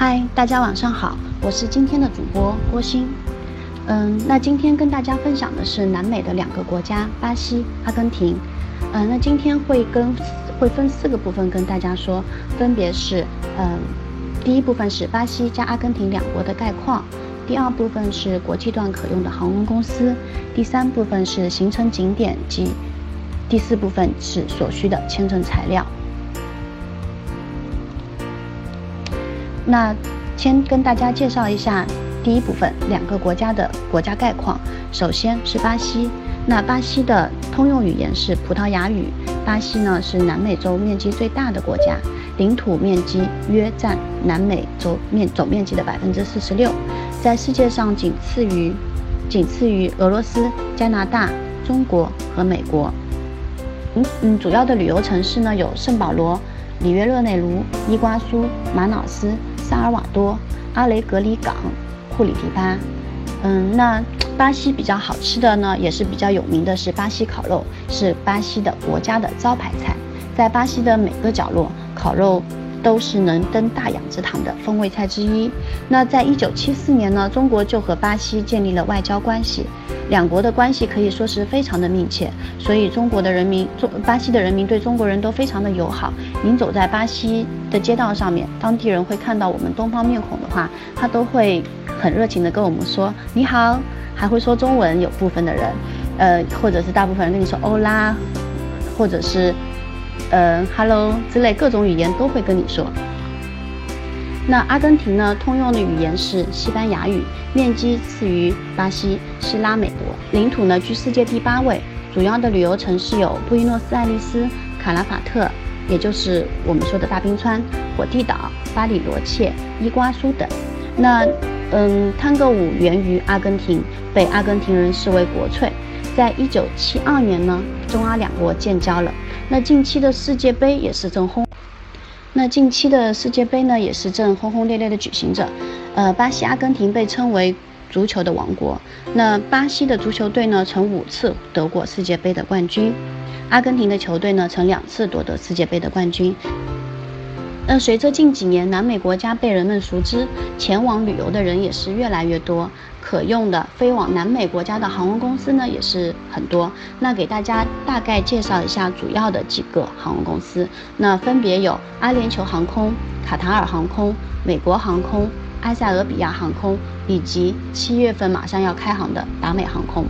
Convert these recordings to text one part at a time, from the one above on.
嗨，大家晚上好，我是今天的主播郭鑫。嗯，那今天跟大家分享的是南美的两个国家，巴西、阿根廷。嗯，那今天会跟会分四个部分跟大家说，分别是嗯，第一部分是巴西加阿根廷两国的概况，第二部分是国际段可用的航空公司，第三部分是行程景点及第四部分是所需的签证材料。那先跟大家介绍一下第一部分两个国家的国家概况。首先是巴西，那巴西的通用语言是葡萄牙语。巴西呢是南美洲面积最大的国家，领土面积约占南美洲面总面积的百分之四十六，在世界上仅次于仅次于俄罗斯、加拿大、中国和美国。嗯嗯，主要的旅游城市呢有圣保罗、里约热内卢、伊瓜苏、马瑙斯。萨尔瓦多、阿雷格里港、库里蒂巴，嗯，那巴西比较好吃的呢，也是比较有名的是巴西烤肉，是巴西的国家的招牌菜，在巴西的每个角落，烤肉。都是能登大雅之堂的风味菜之一。那在一九七四年呢，中国就和巴西建立了外交关系，两国的关系可以说是非常的密切。所以中国的人民，中巴西的人民对中国人都非常的友好。您走在巴西的街道上面，当地人会看到我们东方面孔的话，他都会很热情的跟我们说你好，还会说中文。有部分的人，呃，或者是大部分人跟你说欧拉，或者是。呃，Hello 之类各种语言都会跟你说。那阿根廷呢？通用的语言是西班牙语，面积次于巴西，是拉美国，领土呢居世界第八位。主要的旅游城市有布宜诺斯艾利斯、卡拉法特，也就是我们说的大冰川、火地岛、巴里罗切、伊瓜苏等。那嗯，探戈舞源于阿根廷，被阿根廷人视为国粹。在一九七二年呢，中阿两国建交了。那近期的世界杯也是正轰，那近期的世界杯呢也是正轰轰烈烈的举行着。呃，巴西、阿根廷被称为足球的王国。那巴西的足球队呢曾五次得过世界杯的冠军，阿根廷的球队呢曾两次夺得世界杯的冠军。那随着近几年南美国家被人们熟知，前往旅游的人也是越来越多，可用的飞往南美国家的航空公司呢也是很多。那给大家大概介绍一下主要的几个航空公司，那分别有阿联酋航空、卡塔尔航空、美国航空、埃塞俄比亚航空，以及七月份马上要开航的达美航空。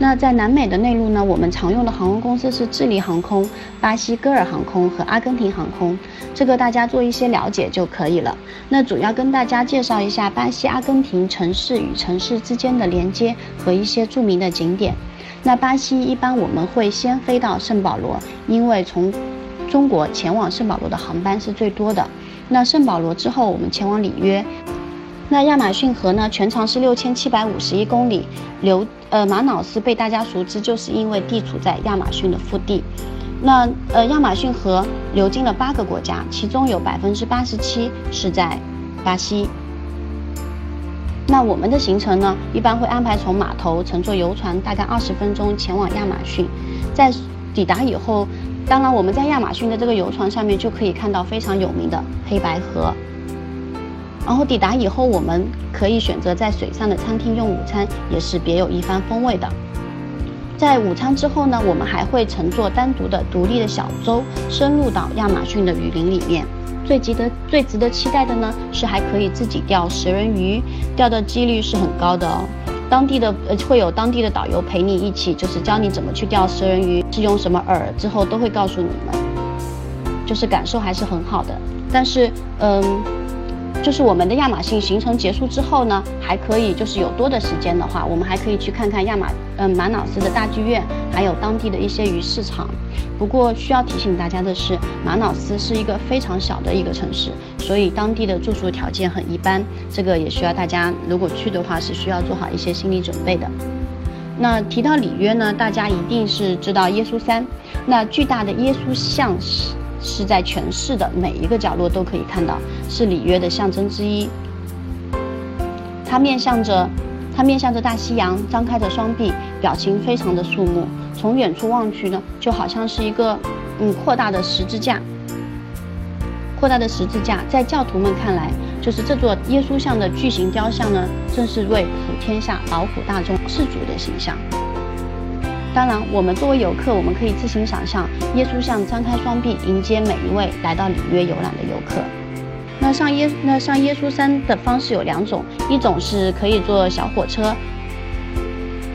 那在南美的内陆呢，我们常用的航空公司是智利航空、巴西戈尔航空和阿根廷航空，这个大家做一些了解就可以了。那主要跟大家介绍一下巴西、阿根廷城市与城市之间的连接和一些著名的景点。那巴西一般我们会先飞到圣保罗，因为从中国前往圣保罗的航班是最多的。那圣保罗之后，我们前往里约。那亚马逊河呢，全长是六千七百五十一公里，流呃马瑙斯被大家熟知，就是因为地处在亚马逊的腹地。那呃亚马逊河流经了八个国家，其中有百分之八十七是在巴西。那我们的行程呢，一般会安排从码头乘坐游船，大概二十分钟前往亚马逊。在抵达以后，当然我们在亚马逊的这个游船上面就可以看到非常有名的黑白河。然后抵达以后，我们可以选择在水上的餐厅用午餐，也是别有一番风味的。在午餐之后呢，我们还会乘坐单独的独立的小舟，深入到亚马逊的雨林里面。最值得最值得期待的呢，是还可以自己钓食人鱼，钓的几率是很高的哦。当地的呃会有当地的导游陪你一起，就是教你怎么去钓食人鱼，是用什么饵，之后都会告诉你们，就是感受还是很好的。但是嗯。就是我们的亚马逊行程结束之后呢，还可以就是有多的时间的话，我们还可以去看看亚马嗯马瑙斯的大剧院，还有当地的一些鱼市场。不过需要提醒大家的是，马瑙斯是一个非常小的一个城市，所以当地的住宿条件很一般。这个也需要大家如果去的话是需要做好一些心理准备的。那提到里约呢，大家一定是知道耶稣山，那巨大的耶稣像是。是在全市的每一个角落都可以看到，是里约的象征之一。它面向着，它面向着大西洋，张开着双臂，表情非常的肃穆。从远处望去呢，就好像是一个嗯扩大的十字架。扩大的十字架，在教徒们看来，就是这座耶稣像的巨型雕像呢，正是为普天下劳苦大众世主的形象。当然，我们作为游客，我们可以自行想象，耶稣像张开双臂迎接每一位来到里约游览的游客。那上耶那上耶稣山的方式有两种，一种是可以坐小火车，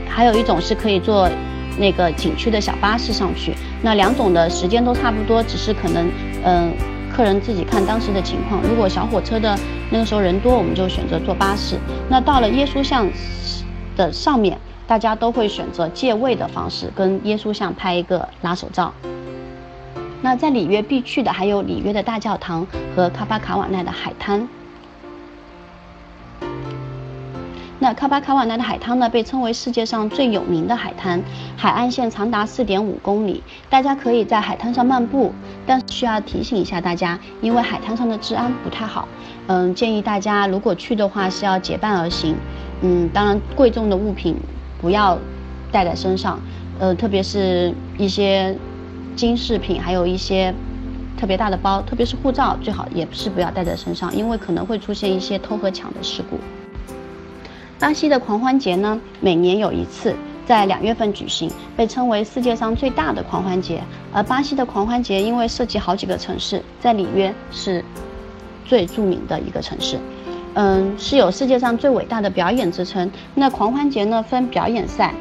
还有一种是可以坐那个景区的小巴士上去。那两种的时间都差不多，只是可能嗯，客人自己看当时的情况。如果小火车的那个时候人多，我们就选择坐巴士。那到了耶稣像的上面，大家都会选择借位的方式跟耶稣像拍一个拉手照。那在里约必去的还有里约的大教堂和卡巴卡瓦奈的海滩。那卡巴卡瓦奈的海滩呢，被称为世界上最有名的海滩，海岸线长达四点五公里，大家可以在海滩上漫步。但是需要提醒一下大家，因为海滩上的治安不太好，嗯，建议大家如果去的话是要结伴而行。嗯，当然贵重的物品不要带在身上，呃，特别是一些。金饰品，还有一些特别大的包，特别是护照，最好也是不要带在身上，因为可能会出现一些偷和抢的事故。巴西的狂欢节呢，每年有一次，在两月份举行，被称为世界上最大的狂欢节。而巴西的狂欢节因为涉及好几个城市，在里约是最著名的一个城市，嗯，是有世界上最伟大的表演之称。那狂欢节呢，分表演赛。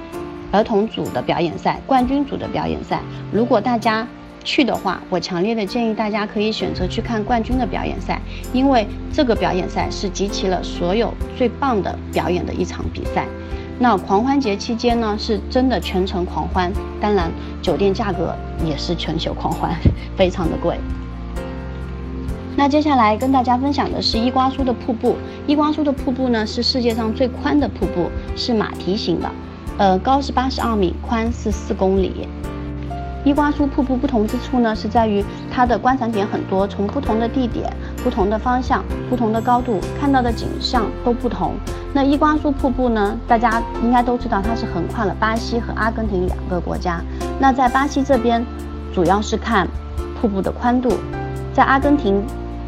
儿童组的表演赛、冠军组的表演赛，如果大家去的话，我强烈的建议大家可以选择去看冠军的表演赛，因为这个表演赛是集齐了所有最棒的表演的一场比赛。那狂欢节期间呢，是真的全程狂欢，当然酒店价格也是全球狂欢，非常的贵。那接下来跟大家分享的是伊瓜苏的瀑布。伊瓜苏的瀑布呢，是世界上最宽的瀑布，是马蹄形的。呃，高是八十二米，宽是四公里。伊瓜苏瀑布不同之处呢，是在于它的观赏点很多，从不同的地点、不同的方向、不同的高度看到的景象都不同。那伊瓜苏瀑布呢，大家应该都知道，它是横跨了巴西和阿根廷两个国家。那在巴西这边，主要是看瀑布的宽度；在阿根廷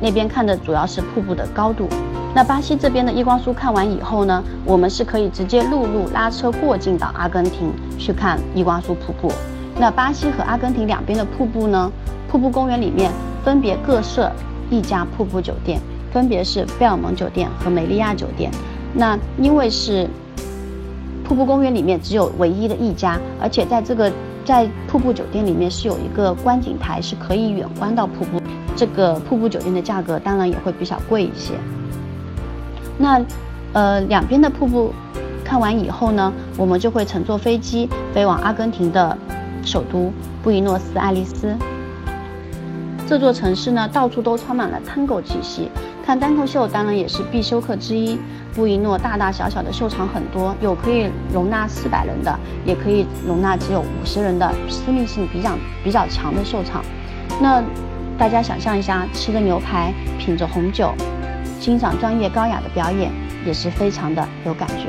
那边看的主要是瀑布的高度。那巴西这边的伊瓜苏看完以后呢，我们是可以直接陆路拉车过境到阿根廷去看伊瓜苏瀑布。那巴西和阿根廷两边的瀑布呢，瀑布公园里面分别各设一家瀑布酒店，分别是贝尔蒙酒店和美利亚酒店。那因为是瀑布公园里面只有唯一的一家，而且在这个在瀑布酒店里面是有一个观景台，是可以远观到瀑布。这个瀑布酒店的价格当然也会比较贵一些。那，呃，两边的瀑布看完以后呢，我们就会乘坐飞机飞往阿根廷的首都布宜诺斯艾利斯。这座城市呢，到处都充满了探戈气息。看单口秀当然也是必修课之一。布宜诺大大小小的秀场很多，有可以容纳四百人的，也可以容纳只有五十人的，私密性比较比较强的秀场。那大家想象一下，吃着牛排，品着红酒。欣赏专业高雅的表演也是非常的有感觉。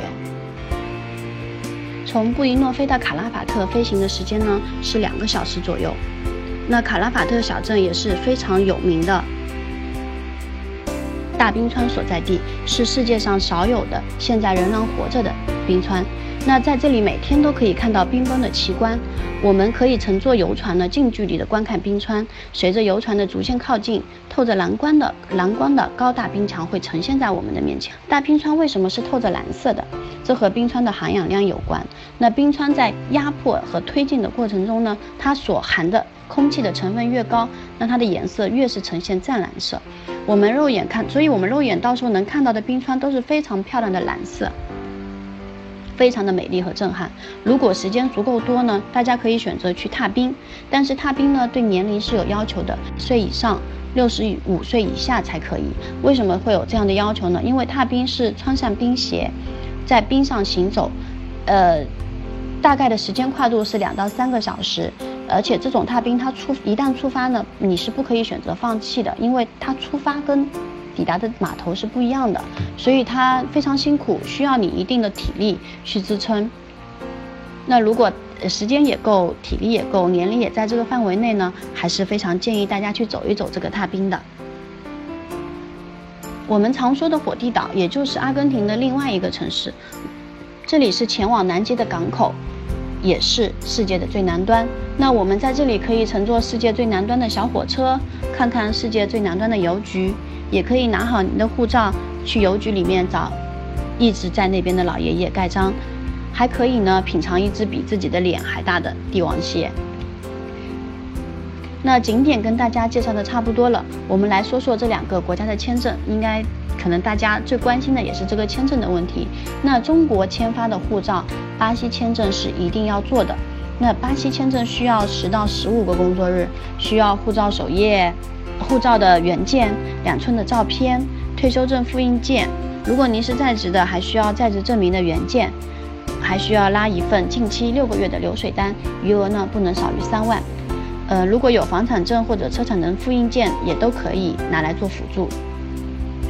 从布宜诺飞到卡拉法特飞行的时间呢是两个小时左右。那卡拉法特小镇也是非常有名的大冰川所在地，是世界上少有的现在仍然活着的冰川。那在这里每天都可以看到冰崩的奇观，我们可以乘坐游船呢近距离的观看冰川。随着游船的逐渐靠近，透着蓝光的蓝光的高大冰墙会呈现在我们的面前。大冰川为什么是透着蓝色的？这和冰川的含氧量有关。那冰川在压迫和推进的过程中呢，它所含的空气的成分越高，那它的颜色越是呈现湛蓝色。我们肉眼看，所以我们肉眼到时候能看到的冰川都是非常漂亮的蓝色。非常的美丽和震撼。如果时间足够多呢，大家可以选择去踏冰。但是踏冰呢，对年龄是有要求的，岁以上，六十五岁以下才可以。为什么会有这样的要求呢？因为踏冰是穿上冰鞋，在冰上行走，呃，大概的时间跨度是两到三个小时。而且这种踏冰，它出一旦出发呢，你是不可以选择放弃的，因为它出发跟。抵达的码头是不一样的，所以它非常辛苦，需要你一定的体力去支撑。那如果时间也够，体力也够，年龄也在这个范围内呢，还是非常建议大家去走一走这个踏冰的。我们常说的火地岛，也就是阿根廷的另外一个城市，这里是前往南极的港口，也是世界的最南端。那我们在这里可以乘坐世界最南端的小火车，看看世界最南端的邮局，也可以拿好您的护照去邮局里面找一直在那边的老爷爷盖章，还可以呢品尝一只比自己的脸还大的帝王蟹。那景点跟大家介绍的差不多了，我们来说说这两个国家的签证。应该可能大家最关心的也是这个签证的问题。那中国签发的护照，巴西签证是一定要做的。那巴西签证需要十到十五个工作日，需要护照首页、护照的原件、两寸的照片、退休证复印件。如果您是在职的，还需要在职证明的原件，还需要拉一份近期六个月的流水单，余额呢不能少于三万。呃，如果有房产证或者车产证复印件，也都可以拿来做辅助。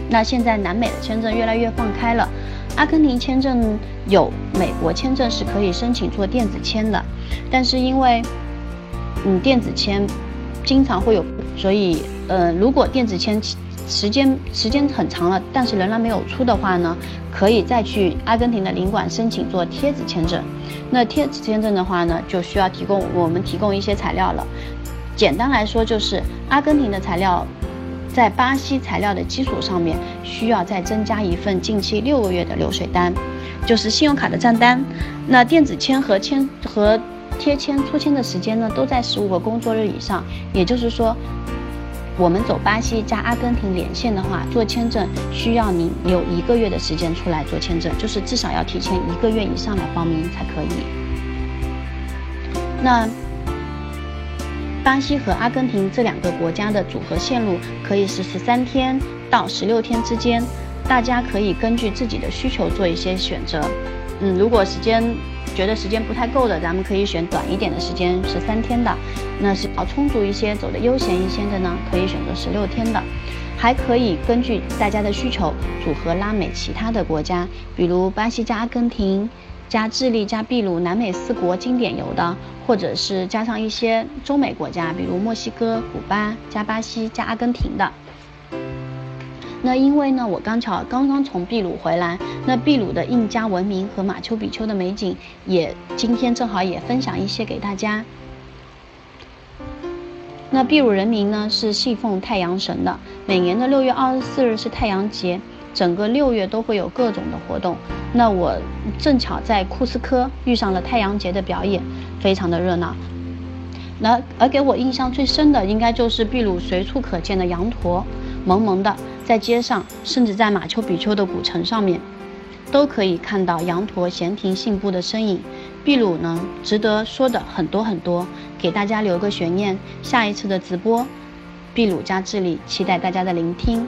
那现在南美的签证越来越放开了，阿根廷签证有美国签证是可以申请做电子签的，但是因为嗯电子签经常会有，所以呃如果电子签时间时间很长了，但是仍然没有出的话呢，可以再去阿根廷的领馆申请做贴纸签证。那贴纸签证的话呢，就需要提供我们提供一些材料了。简单来说，就是阿根廷的材料在巴西材料的基础上面，需要再增加一份近期六个月的流水单，就是信用卡的账单。那电子签和签和贴签出签的时间呢，都在十五个工作日以上。也就是说，我们走巴西加阿根廷连线的话，做签证需要您留一个月的时间出来做签证，就是至少要提前一个月以上来报名才可以。那。巴西和阿根廷这两个国家的组合线路可以是十三天到十六天之间，大家可以根据自己的需求做一些选择。嗯，如果时间觉得时间不太够的，咱们可以选短一点的时间，十三天的。那是要充足一些，走的悠闲一些的呢，可以选择十六天的。还可以根据大家的需求组合拉美其他的国家，比如巴西加阿根廷。加智利、加秘鲁、南美四国经典游的，或者是加上一些中美国家，比如墨西哥、古巴、加巴西、加阿根廷的。那因为呢，我刚巧刚刚从秘鲁回来，那秘鲁的印加文明和马丘比丘的美景，也今天正好也分享一些给大家。那秘鲁人民呢是信奉太阳神的，每年的六月二十四日是太阳节。整个六月都会有各种的活动，那我正巧在库斯科遇上了太阳节的表演，非常的热闹。那而给我印象最深的，应该就是秘鲁随处可见的羊驼，萌萌的在街上，甚至在马丘比丘的古城上面，都可以看到羊驼闲庭信步的身影。秘鲁呢，值得说的很多很多，给大家留个悬念，下一次的直播，秘鲁加智利，期待大家的聆听。